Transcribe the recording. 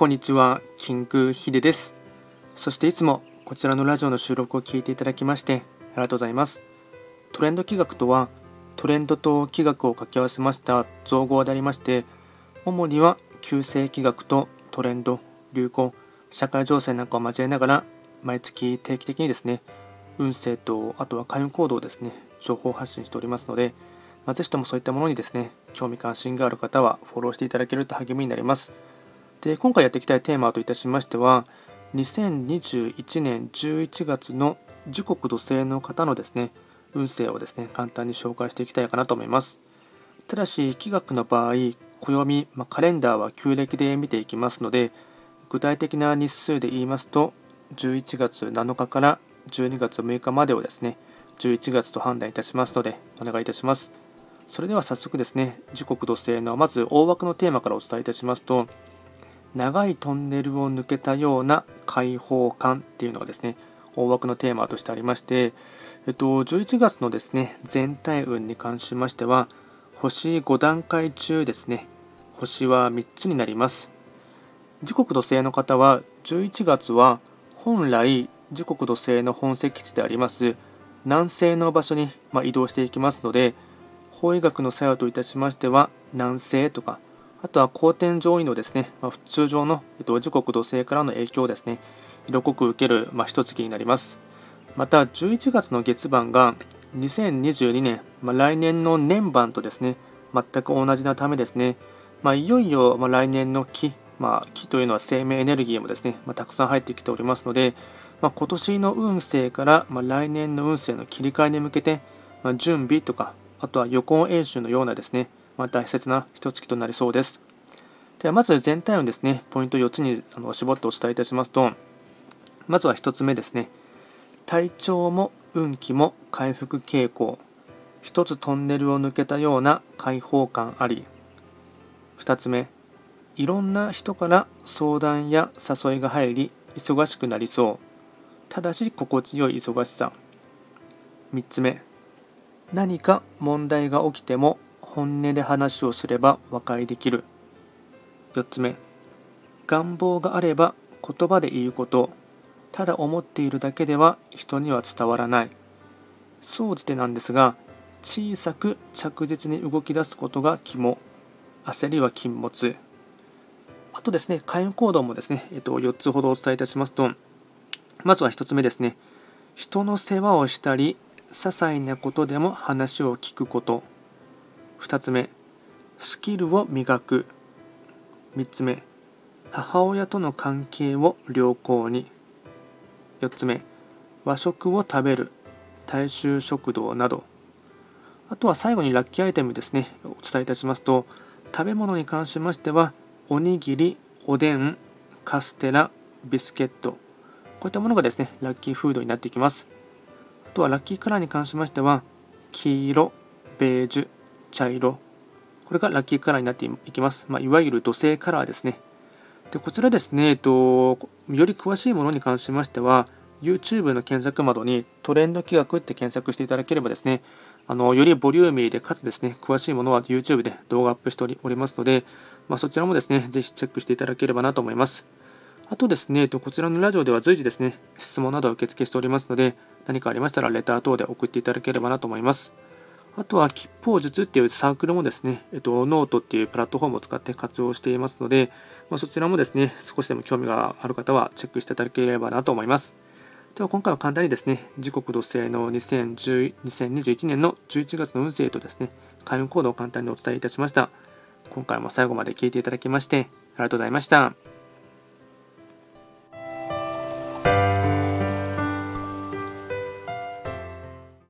こんにちは、キングヒです。そしていつもこちらのラジオの収録を聞いていただきましてありがとうございます。トレンド企画とは、トレンドと企画を掛け合わせました造語でありまして、主には旧世企画とトレンド、流行、社会情勢なんかを交えながら、毎月定期的にですね、運勢とあとは開運行動をですね、情報発信しておりますので、まあ、ぜひともそういったものにですね、興味関心がある方はフォローしていただけると励みになります。で、今回やっていきたいテーマといたしましては、2021年11月の時刻土星の方のですね、運勢をですね、簡単に紹介していきたいかなと思います。ただし、気学の場合、暦、まあ、カレンダーは旧暦で見ていきますので、具体的な日数で言いますと、11月7日から12月6日までをですね、11月と判断いたしますので、お願いいたします。それでは早速ですね、時刻土星のまず大枠のテーマからお伝えいたしますと、長いトンネルを抜けたような開放感っていうのがですね、大枠のテーマとしてありまして、えっと、11月のですね、全体運に関しましては、星5段階中ですね、星は3つになります。時刻土星の方は、11月は本来時刻土星の本石地であります南西の場所に、ま移動していきますので、法医学の作用といたしましては、南西とか、あとは後天上位のですね、まあ、通常の、えっと、時刻土星からの影響をですね、色濃く受ける、まあ、一月になります。また、11月の月番が2022年、まあ、来年の年番とですね、全く同じなためですね、まあ、いよいよ、ま来年の木、まあ、木というのは生命エネルギーもですね、またくさん入ってきておりますので、ま、今年の運勢から、ま来年の運勢の切り替えに向けて、ま準備とか、あとは予行演習のようなですね、まあ、大切な一月となりそうです。ではまず全体をですね、ポイント4つにあの絞ってお伝えいたしますと、まずは1つ目ですね、体調も運気も回復傾向、1つトンネルを抜けたような開放感あり、2つ目、いろんな人から相談や誘いが入り、忙しくなりそう。ただし心地よい忙しさ。3つ目、何か問題が起きても本音で話をすれば和解できる。4つ目、願望があれば言葉で言うこと、ただ思っているだけでは人には伝わらない。総じてなんですが、小さく着実に動き出すことが肝、焦りは禁物。あとですね、会員行動もですね、えっと、4つほどお伝えいたしますと、まずは1つ目ですね、人の世話をしたり、些細なことでも話を聞くこと。2つ目、スキルを磨く。3つ目、母親との関係を良好に。4つ目、和食を食べる。大衆食堂など。あとは最後にラッキーアイテムですね、お伝えいたしますと、食べ物に関しましては、おにぎり、おでん、カステラ、ビスケット、こういったものがですね、ラッキーフードになっていきます。あとはラッキーカラーに関しましては、黄色、ベージュ、茶色、これがラッキーカラーになっていきます。まあ、いわゆる土星カラーですね。でこちらですね、えっと、より詳しいものに関しましては、YouTube の検索窓にトレンド気学って検索していただければですね、あのよりボリューミーでかつですね、詳しいものは YouTube で動画アップしておりますので、まあ、そちらもですね、ぜひチェックしていただければなと思います。あとですね、こちらのラジオでは随時ですね、質問などを受付しておりますので、何かありましたらレター等で送っていただければなと思います。あとは、吉方術っていうサークルもですね、えっと、ノートっていうプラットフォームを使って活用していますので、まあ、そちらもですね、少しでも興味がある方はチェックしていただければなと思います。では今回は簡単にですね、時刻土星の2021年の11月の運勢とですね、開運行動を簡単にお伝えいたしました。今回も最後まで聞いていただきまして、ありがとうございました。